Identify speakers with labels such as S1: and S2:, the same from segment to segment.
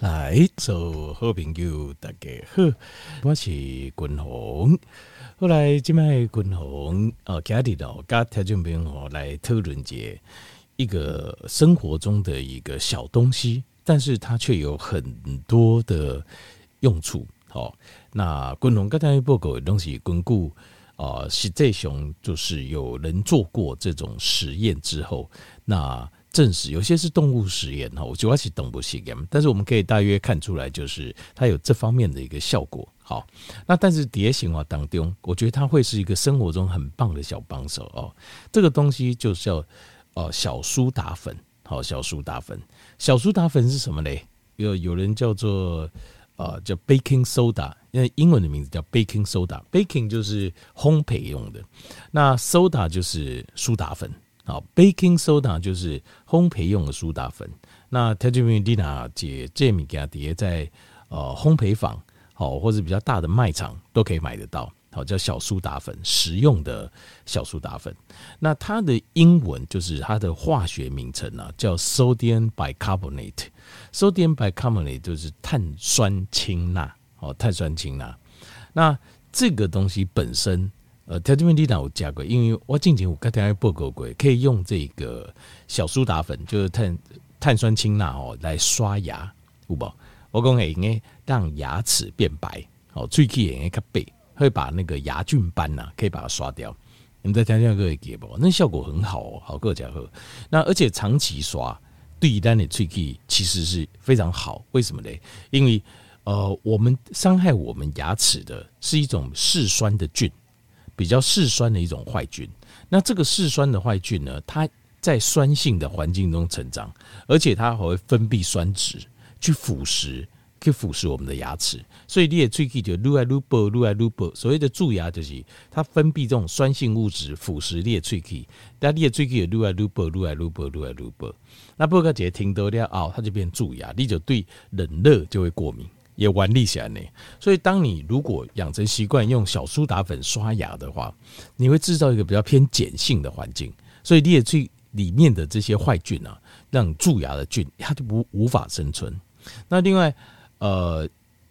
S1: 来，做好朋友，大家好，我是君鸿。后来今麦君鸿哦，家里头跟听众朋友来讨论节一个生活中的一个小东西，但是它却有很多的用处。好，那君鸿刚才报告的东西，巩固啊，实际上就是有人做过这种实验之后，那。证实有些是动物实验哈，我主要是动物实验，但是我们可以大约看出来，就是它有这方面的一个效果。好，那但是蝶形啊当中，我觉得它会是一个生活中很棒的小帮手哦。这个东西就叫呃小苏打粉，好，小苏打粉，小苏打粉是什么嘞？有有人叫做呃叫 baking soda，因为英文的名字叫 baking soda，baking 就是烘焙用的，那 soda 就是苏打粉。好，baking soda 就是烘焙用的苏打粉。那 Tajimina 姐这米加碟在呃烘焙坊，好，或者比较大的卖场都可以买得到。好，叫小苏打粉，实用的小苏打粉。那它的英文就是它的化学名称啊，叫 sodium bicarbonate。sodium bicarbonate 就是碳酸氢钠，哦，碳酸氢钠。那这个东西本身。呃，条件面地有加过，因为我进前我刚才报告过，可以用这个小苏打粉，就是碳碳酸氢钠哦，来刷牙，有无？我讲诶应该让牙齿变白，哦，喙齿也应该白，会把那个牙菌斑呐，可以把它刷掉。你们再听听各位给不？那效果很好哦，好各家伙。那而且长期刷，对于单的喙齿其实是非常好。为什么呢？因为呃，我们伤害我们牙齿的是一种嗜酸的菌。比较嗜酸的一种坏菌，那这个嗜酸的坏菌呢，它在酸性的环境中成长，而且它还会分泌酸质去腐蚀，去腐蚀我们的牙齿。所以你的喙齿就愈来愈薄，愈来愈薄。所谓的蛀牙就是它分泌这种酸性物质腐蚀你的喙齿，但你的喙齿也愈来愈薄，愈来愈薄，愈来愈薄。那不过姐听多了哦，它就变蛀牙，你就对冷热就会过敏。也顽力起来呢，所以当你如果养成习惯用小苏打粉刷牙的话，你会制造一个比较偏碱性的环境，所以你也去里面的这些坏菌啊，让蛀牙的菌它就不无法生存。那另外，呃，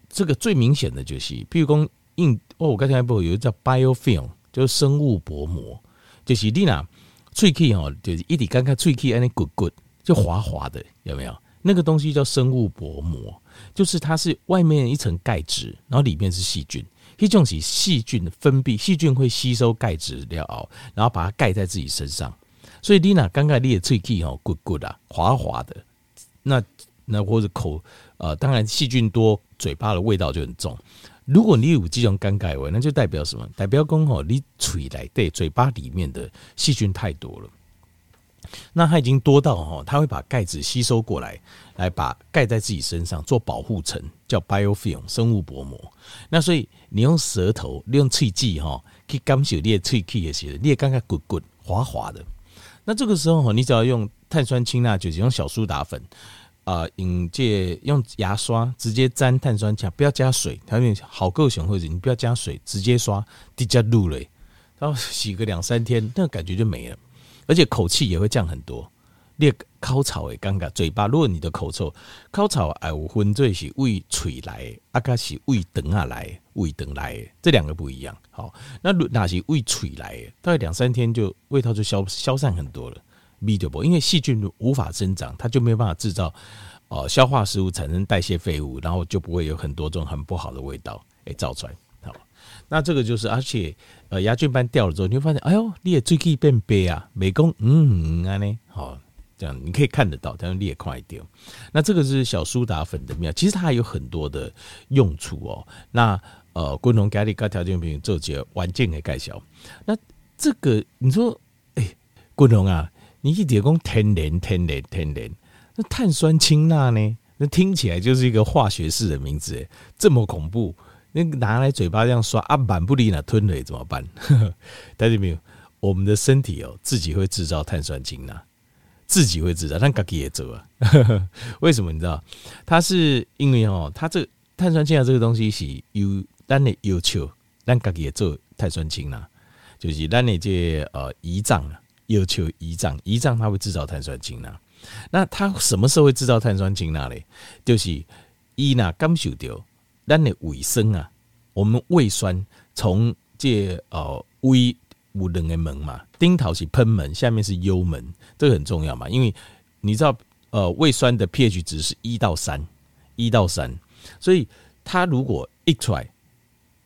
S1: 这个最明显的就是，譬如说硬哦，我刚才不有一个叫 biofilm，就是生物薄膜，就是你呐，喙齿哦，就是一直刚刚喙齿安尼滚滚，就滑滑的，有没有？那个东西叫生物薄膜。就是它是外面一层钙质，然后里面是细菌。这种是细菌分泌，细菌会吸收钙质料，然后把它盖在自己身上。所以你那刚刚你的喙齿哦，咕咕的，滑滑的。那那或者口呃，当然细菌多，嘴巴的味道就很重。如果你有这种尴尬味，那就代表什么？代表讲吼，你嘴来对嘴巴里面的细菌太多了。那它已经多到哈，它会把钙质吸收过来，来把盖在自己身上做保护层，叫 biofilm 生物薄膜。那所以你用舌头，你用喙剂哈，去感受你的喙齿也是，你也刚刚滚滚滑滑的。那这个时候哈，你只要用碳酸氢钠，就是用小苏打粉啊，引介用牙刷直接沾碳酸氢，不要加水，它有点好够熊或者你不要加水，直接刷，直接入了，然后洗个两三天，那个感觉就没了。而且口气也会降很多，你口臭也尴尬，嘴巴如果你的口臭，口臭哎，有分最是胃吹来，啊，个是胃等下来，胃等来，这两个不一样。好，那哪是胃吹来，大概两三天就味道就消消散很多了。味就不，因为细菌无法生长，它就没有办法制造呃消化食物产生代谢废物，然后就不会有很多种很不好的味道诶造出来。那这个就是而且。呃，牙菌斑掉了之后，你会发现，哎呦，你也最近变白啊，美工，嗯，啊呢，好，这样你可以看得到，但是你也快点。那这个是小苏打粉的妙，其实它还有很多的用处哦。那呃，共同给你个条件品做些环境的介绍。那这个你说，哎、欸，共同啊，你一点讲天然天然天然，那碳酸氢钠呢？那听起来就是一个化学式的名字，这么恐怖。那拿来嘴巴这样刷啊，满不利呢，吞了怎么办？大家没有？我们的身体哦，自己会制造碳酸氢钠，自己会制造，但自己也做啊。为什么你知道？它是因为哦，它这碳酸氢钠这个东西是由咱的要求，咱自己也做碳酸氢钠，就是咱的这呃胰脏啊，要求胰脏，胰脏它会制造碳酸氢钠。那它什么时候会制造碳酸氢钠嘞？就是伊那感受到咱的胃酸啊，我们胃酸从这呃胃有两个门嘛，顶头是喷门，下面是幽门，这个很重要嘛，因为你知道呃胃酸的 pH 值是一到三，一到三，所以它如果一出来。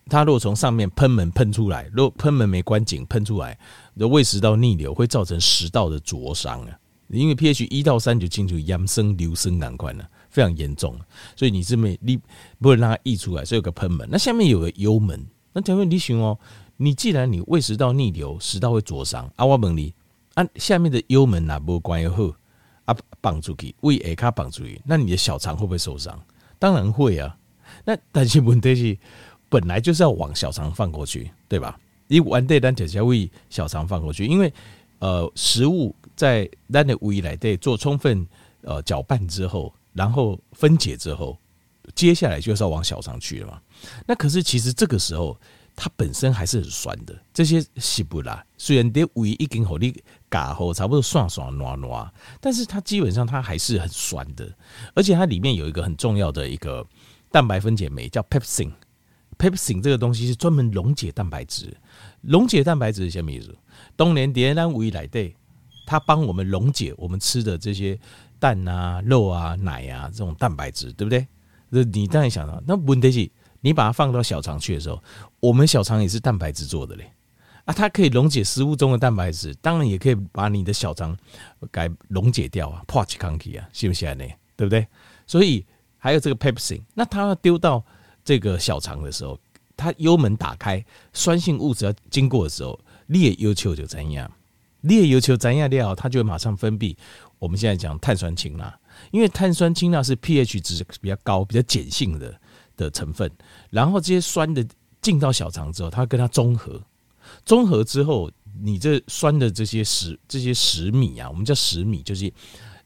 S1: 它如果从上面喷门喷出来，如果喷门没关紧喷出来，的胃食道逆流会造成食道的灼伤啊。因为 pH 一到三就清楚阳生流生难关了，非常严重。所以你是没你不能让它溢出来，所以有个喷门。那下面有个幽门。那请问你想哦，你既然你胃食道逆流，食道会灼伤，啊，我问你，啊，下面的幽门哪不关又好啊，绑住去胃下卡绑住去，那你的小肠会不会受伤？当然会啊。那但是问题是。本来就是要往小肠放过去，对吧？你完对单铁胃小肠放过去，因为呃，食物在单的胃来对做充分呃搅拌之后，然后分解之后，接下来就是要往小肠去了嘛。那可是其实这个时候它本身还是很酸的，这些西不啦，虽然的胃已经好你嘎后差不多爽爽暖暖，但是它基本上它还是很酸的，而且它里面有一个很重要的一个蛋白分解酶叫 pepsin。pepsin 这个东西是专门溶解蛋白质，溶解蛋白质是什么意思？当年迭咱胃来对，它帮我们溶解我们吃的这些蛋啊、肉啊、奶啊这种蛋白质，对不对？那你当然想到，那问题是，你把它放到小肠去的时候，我们小肠也是蛋白质做的嘞，啊，它可以溶解食物中的蛋白质，当然也可以把你的小肠给溶解掉啊，破起康体啊，是不是呢？对不对？所以还有这个 pepsin，那它要丢到。这个小肠的时候，它幽门打开，酸性物质要经过的时候，裂要求就怎样？裂要求怎样料，它就会马上分泌。我们现在讲碳酸氢钠，因为碳酸氢钠是 pH 值比较高、比较碱性的的成分。然后这些酸的进到小肠之后，它跟它中和，中和之后，你这酸的这些食这些食米啊，我们叫食米，就是。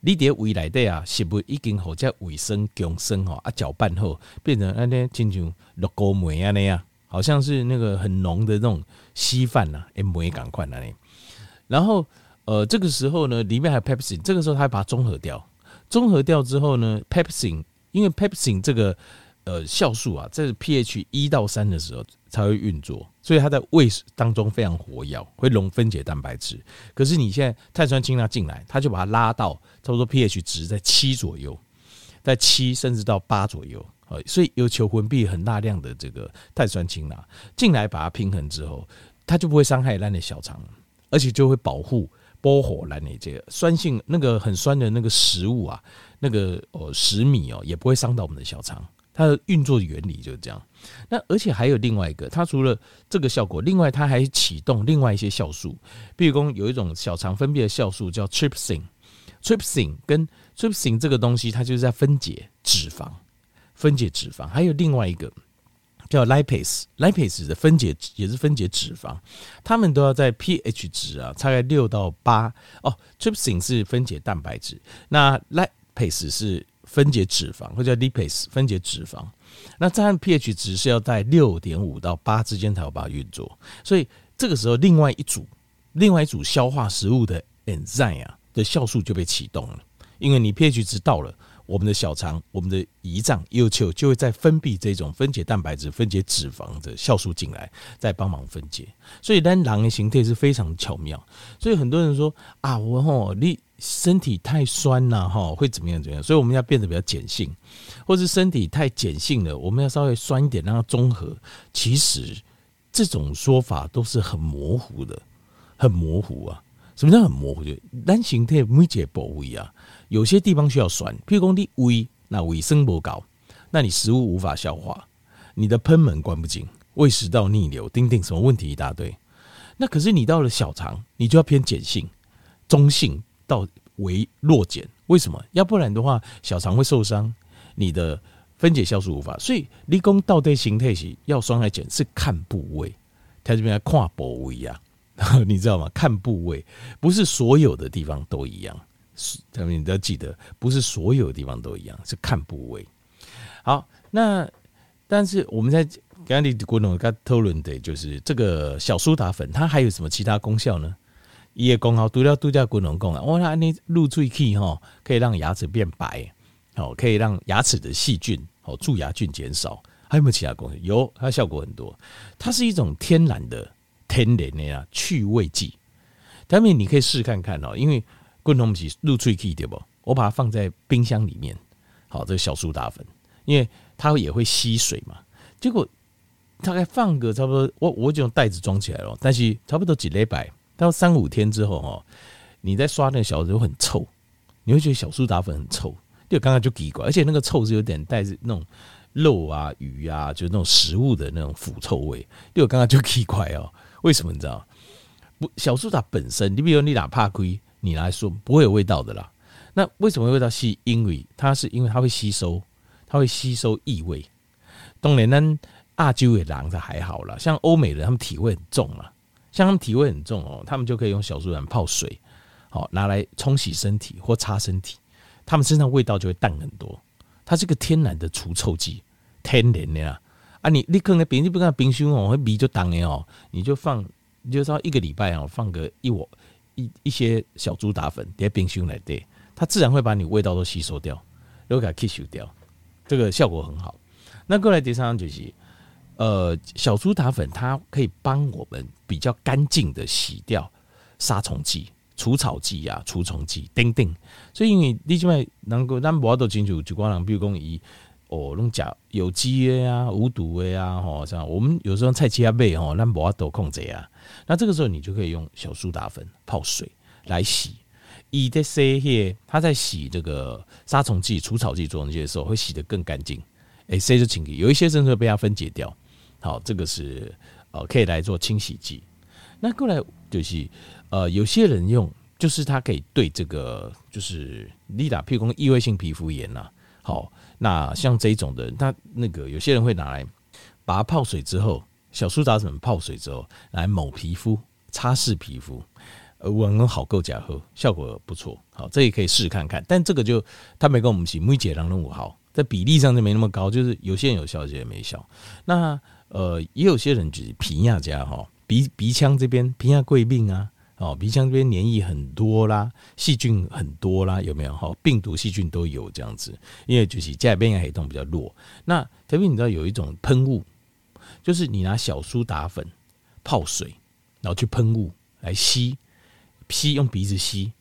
S1: 你在胃内底啊，食物已经好在胃酸强酸吼啊，搅拌后变成安尼，亲像绿高梅安尼啊，好像是那个很浓的那种稀饭呐，诶梅赶快那里。然后呃，这个时候呢，里面还有 pepsin，这个时候它会把它中和掉，中和掉之后呢，pepsin，因为 pepsin 这个。呃，酵素啊，在 pH 一到三的时候才会运作，所以它在胃当中非常活跃，会溶分解蛋白质。可是你现在碳酸氢钠进来，它就把它拉到差不多 pH 值在七左右，在七甚至到八左右。呃所以有求魂币很大量的这个碳酸氢钠进来，把它平衡之后，它就不会伤害烂的小肠，而且就会保护保护咱的这个酸性那个很酸的那个食物啊，那个哦食米哦，也不会伤到我们的小肠。它的运作原理就是这样。那而且还有另外一个，它除了这个效果，另外它还启动另外一些酵素。比如说有一种小肠分泌的酵素叫 trypsin，trypsin 跟 trypsin 这个东西，它就是在分解脂肪，分解脂肪。还有另外一个叫 lipase，lipase 的分解也是分解脂肪。它们都要在 pH 值啊，大概六到八。哦，trypsin 是分解蛋白质，那 lipase 是。分解脂肪或者叫 lipase 分解脂肪，那这样 pH 值是要在六点五到八之间才有办法运作，所以这个时候另外一组另外一组消化食物的 enzyme 啊的酵素就被启动了，因为你 pH 值到了，我们的小肠、我们的胰脏要求就会再分泌这种分解蛋白质、分解脂肪的酵素进来，再帮忙分解，所以单狼的形态是非常巧妙，所以很多人说啊，我吼你。身体太酸了哈，会怎么样？怎么样？所以我们要变得比较碱性，或是身体太碱性了，我们要稍微酸一点，让它中和。其实这种说法都是很模糊的，很模糊啊。什么叫很模糊？就单形态没解部位啊，有些地方需要酸，譬如说你胃那胃酸不高，那你食物无法消化，你的喷门关不紧，胃食道逆流，丁丁什么问题一大堆。那可是你到了小肠，你就要偏碱性、中性。到为弱碱，为什么？要不然的话，小肠会受伤，你的分解酵素无法。所以，理工到底形态是要酸还碱，是看部位。它这边要跨部位呀，你知道吗？看部位，不是所有的地方都一样。他们你都要记得，不是所有地方都一样，是看部位。好，那但是我们在刚刚的国农跟讨论的，就是这个小苏打粉，它还有什么其他功效呢？也功效，除了度假功能讲啊，我那你入喙齿吼，可以让牙齿变白，好，可以让牙齿的细菌哦，蛀牙菌减少，还有没有其他功效？有，它效果很多。它是一种天然的天然的呀去味剂。下面你可以试看看哦，因为滚筒起入脆气对不？我把它放在冰箱里面，好，这个小苏打粉，因为它也会吸水嘛。结果大概放个差不多，我我就用袋子装起来了，但是差不多几礼拜到三五天之后哦，你在刷那个小的时候很臭，你会觉得小苏打粉很臭，就刚刚就奇怪，而且那个臭是有点带着那种肉啊、鱼啊，就那种食物的那种腐臭味，就刚刚就奇怪哦，为什么你知道？不小苏打本身，你比如你哪怕亏，你来说不会有味道的啦。那为什么味道是？因为它是因为它会吸收，它会吸收异味。当然呢，亚洲的还好啦，像欧美人他们体味很重嘛，像他们体味很重哦，他们就可以用小苏打泡水，好拿来冲洗身体或擦身体，他们身上味道就会淡很多。它是个天然的除臭剂，天然的啦。啊你，你你可能冰，你不看冰箱哦，会味就淡的哦，你就放。你就说一个礼拜哦，放个一碗一一些小苏打粉在冰箱来对，它自然会把你味道都吸收掉，然后给它吸收掉，这个效果很好。那过来第三样就是，呃，小苏打粉它可以帮我们比较干净的洗掉杀虫剂、除草剂啊、除虫剂等等。所以因为你起码能够咱无法度清楚，就光人比如讲以。哦，弄假有机的呀、无毒的呀，吼，这样我们有时候菜切贝吼，那无法度控制啊。那这个时候你就可以用小苏打粉泡水来洗。以的些些，它在洗这个杀虫剂、除草剂、做那些的时候，会洗得更干净。哎，谁就清洁，有一些甚至会被它分解掉。好，这个是呃可以来做清洗剂。那过来就是呃，有些人用，就是它可以对这个就是你打譬如讲异位性皮肤炎呐，好。那像这种的，他那个有些人会拿来把它泡水之后，小苏打粉泡水之后来抹皮肤、擦拭皮肤，呃，闻好够假喝，效果不错。好，这也可以试试看看。但这个就他没跟我们洗，每节两任五号，在比例上就没那么高，就是有些人有效，有些人没效。那呃，也有些人就是皮亚家哈，鼻鼻腔这边皮亚贵病啊。哦，鼻腔这边黏液很多啦，细菌很多啦，有没有？哈，病毒细菌都有这样子，因为就是甲边黑洞比较弱。那特别你知道有一种喷雾，就是你拿小苏打粉泡水，然后去喷雾来吸，吸用鼻子吸，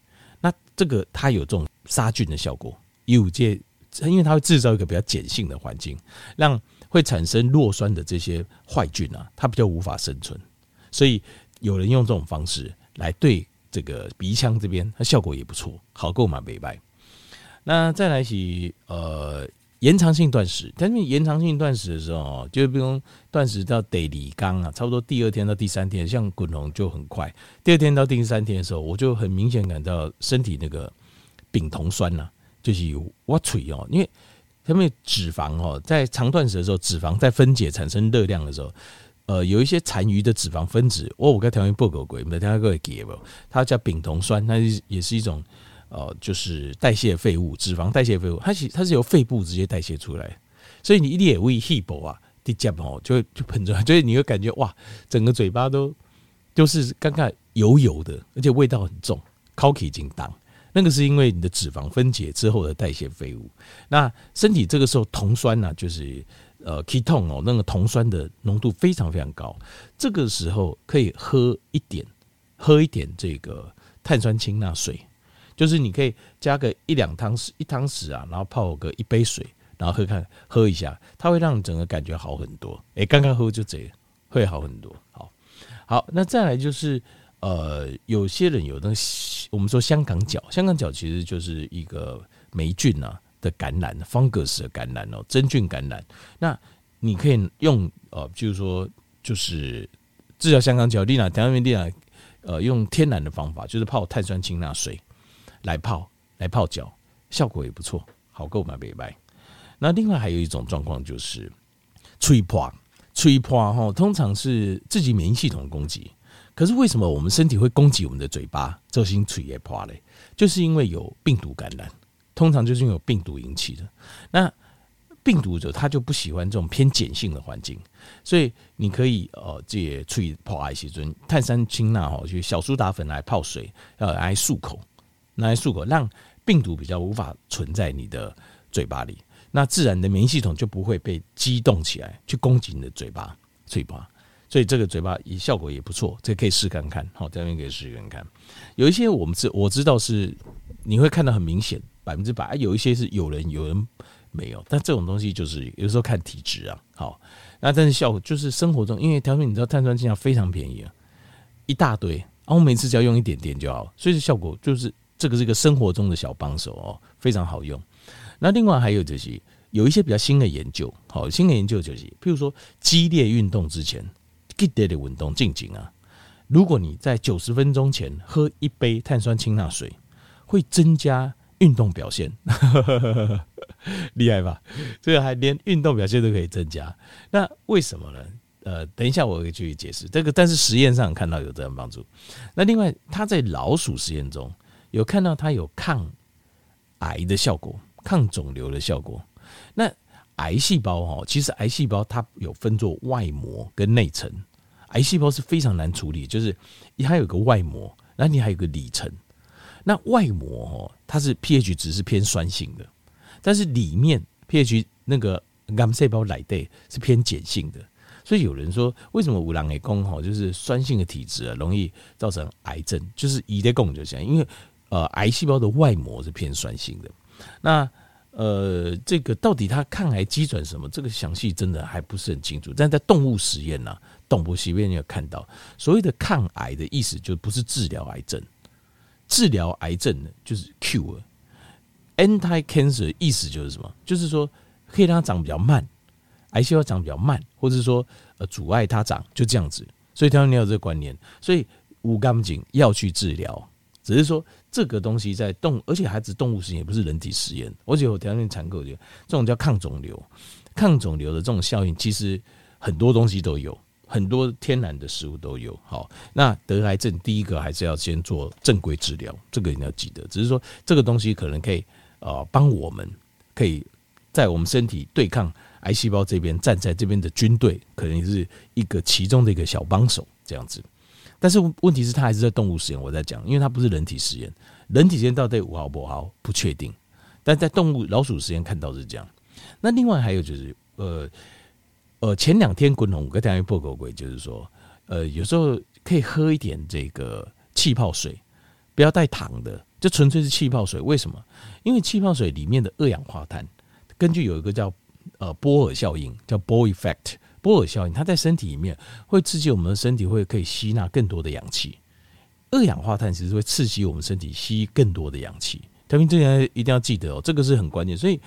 S1: 那这个它有这种杀菌的效果，有这，因为它会制造一个比较碱性的环境，让会产生弱酸的这些坏菌啊，它比较无法生存，所以有人用这种方式。来对这个鼻腔这边，它效果也不错，好购买美白。那再来是呃延长性断食，但是延长性断食的时候，就比如断食到第二天啊，差不多第二天到第三天，像滚龙就很快。第二天到第三天的时候，我就很明显感到身体那个丙酮酸呐、啊，就是我嘴哦，因为他们脂肪哦，在长断食的时候，脂肪在分解产生热量的时候。呃，有一些残余的脂肪分子，我我跟条件不够贵，没听到过给不？它叫丙酮酸，它也是一种呃，就是代谢废物，脂肪代谢废物，它是它是由肺部直接代谢出来，所以你一点胃气薄啊，滴加哦，就就喷出来，所以你会感觉哇，整个嘴巴都就是刚刚油油的，而且味道很重，口气紧当，那个是因为你的脂肪分解之后的代谢废物，那身体这个时候酮酸呢、啊，就是。呃，ketone 哦，那个酮酸的浓度非常非常高，这个时候可以喝一点，喝一点这个碳酸氢钠水，就是你可以加个一两汤匙，一汤匙啊，然后泡个一杯水，然后喝看喝一下，它会让你整个感觉好很多。哎，刚刚喝就这样，会好很多。好，好，那再来就是呃，有些人有那个我们说香港脚，香港脚其实就是一个霉菌啊。的感染，fungus 的感染哦，真菌感染。那你可以用呃，就是说，就是治疗香港脚，丽娜，台湾丽娜，呃，用天然的方法，就是泡碳酸氢钠水来泡，来泡脚，效果也不错，好购买美白。那另外还有一种状况就是吹破，吹破哈，通常是自己免疫系统攻击。可是为什么我们身体会攻击我们的嘴巴？这心吹也破嘞，就是因为有病毒感染。通常就是因为有病毒引起的，那病毒者他就不喜欢这种偏碱性的环境，所以你可以呃借处理泡艾希尊碳酸氢钠哈，就小苏打粉来泡水，呃来漱口，拿来漱口，让病毒比较无法存在你的嘴巴里。那自然的免疫系统就不会被激动起来，去攻击你的嘴巴、嘴巴。所以这个嘴巴也效果也不错，这个可以试看看。好，这边可以试看看。有一些我们知我知道是你会看到很明显百分之百，有一些是有人有人没有，但这种东西就是有时候看体质啊。好，那但是效果就是生活中，因为调说你知道碳酸氢钠非常便宜啊，一大堆，然后每次只要用一点点就好，所以效果就是这个是一个生活中的小帮手哦，非常好用。那另外还有就是有一些比较新的研究，好，新的研究就是，譬如说激烈运动之前，激烈的运动进行啊，如果你在九十分钟前喝一杯碳酸氢钠水，会增加运动表现，厉害吧？这个还连运动表现都可以增加，那为什么呢？呃，等一下我会继续解释这个，但是实验上看到有这样帮助。那另外，他在老鼠实验中有看到它有抗癌的效果。抗肿瘤的效果，那癌细胞哈，其实癌细胞它有分作外膜跟内层，癌细胞是非常难处理，就是它有个外膜，那你还有个里层。那外膜哦，它是 pH 值是偏酸性的，但是里面 pH 那个癌细胞来对是偏碱性的，所以有人说，为什么五郎给功哈，就是酸性的体质啊，容易造成癌症，就是乙的功就这样，因为呃，癌细胞的外膜是偏酸性的。那呃，这个到底它抗癌基准什么？这个详细真的还不是很清楚。但在动物实验呢、动物实验你有看到所谓的抗癌的意思，就不是治疗癌症，治疗癌症的就是 cure，anti-cancer 意思就是什么？就是说可以让它长比较慢，癌细胞长比较慢，或者说呃阻碍它长，就这样子。所以他们你有这个观念，所以无干净要去治疗。只是说这个东西在动，而且还是动物实验，也不是人体实验。而且我条件残酷，就这种叫抗肿瘤，抗肿瘤的这种效应，其实很多东西都有，很多天然的食物都有。好，那得癌症第一个还是要先做正规治疗，这个你要记得。只是说这个东西可能可以呃帮我们，可以在我们身体对抗癌细胞这边站在这边的军队，可能是一个其中的一个小帮手这样子。但是问题是，它还是在动物实验。我在讲，因为它不是人体实验，人体实验到底五毫不好不确定。但在动物老鼠实验看到是这样。那另外还有就是，呃呃，前两天滚红跟大家报告过，就是说，呃，有时候可以喝一点这个气泡水，不要带糖的，就纯粹是气泡水。为什么？因为气泡水里面的二氧化碳，根据有一个叫呃波尔效应，叫 Bohr effect。波尔效应，它在身体里面会刺激我们的身体，会可以吸纳更多的氧气。二氧化碳其实会刺激我们身体吸更多的氧气。特别这点一定要记得哦，这个是很关键。所以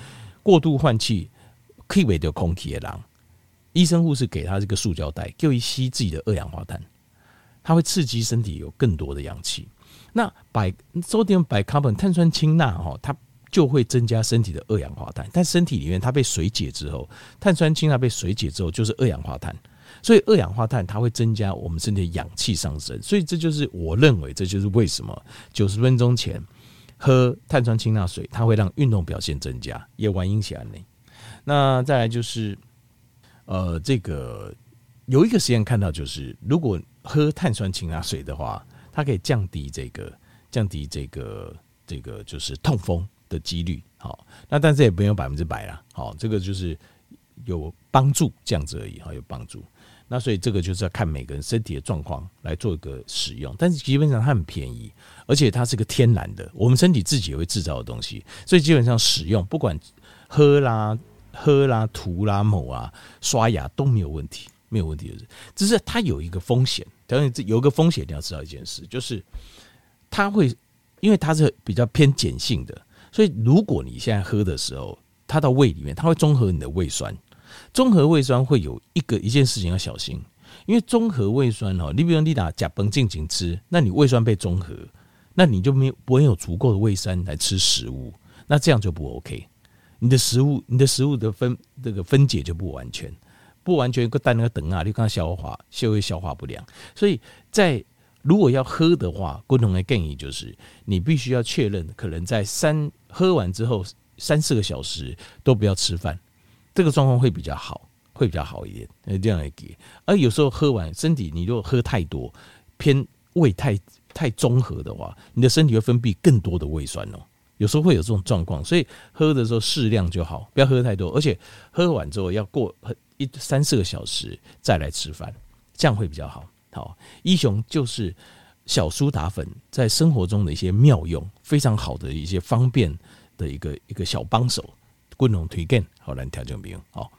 S1: 过度换气可以毁掉空气的狼。医生护士给他这个塑胶袋，就一吸自己的二氧化碳，它会刺激身体有更多的氧气。那百 sodium bicarbonate 碳酸氢钠哈，它。就会增加身体的二氧化碳，但身体里面它被水解之后，碳酸氢钠被水解之后就是二氧化碳，所以二氧化碳它会增加我们身体的氧气上升，所以这就是我认为这就是为什么九十分钟前喝碳酸氢钠水，它会让运动表现增加，也玩影响呢。那再来就是，呃，这个有一个实验看到，就是如果喝碳酸氢钠水的话，它可以降低这个降低这个这个就是痛风的几率好，那但是也没有百分之百啦，好，这个就是有帮助这样子而已哈，有帮助。那所以这个就是要看每个人身体的状况来做一个使用，但是基本上它很便宜，而且它是个天然的，我们身体自己也会制造的东西，所以基本上使用不管喝啦、喝啦、涂啦、抹啊、刷牙都没有问题，没有问题的，只是它有一个风险，当然这有一个风险你要知道一件事，就是它会因为它是比较偏碱性的。所以，如果你现在喝的时候，它到胃里面，它会中和你的胃酸。中和胃酸会有一个一件事情要小心，因为中和胃酸哦，你比如你打甲苯进行吃，那你胃酸被中和，那你就没有不会有足够的胃酸来吃食物，那这样就不 OK。你的食物，你的食物的分这个分解就不完全，不完全一个蛋那个等啊，你刚消化，就会消化不良。所以在如果要喝的话，共同的建议就是，你必须要确认，可能在三喝完之后三四个小时都不要吃饭，这个状况会比较好，会比较好一点。这样来给。而有时候喝完，身体你如果喝太多，偏胃太太中和的话，你的身体会分泌更多的胃酸哦，有时候会有这种状况，所以喝的时候适量就好，不要喝太多，而且喝完之后要过一三四个小时再来吃饭，这样会比较好。好，一雄就是小苏打粉在生活中的一些妙用，非常好的一些方便的一个一个小帮手，共同推荐，好来调整病好。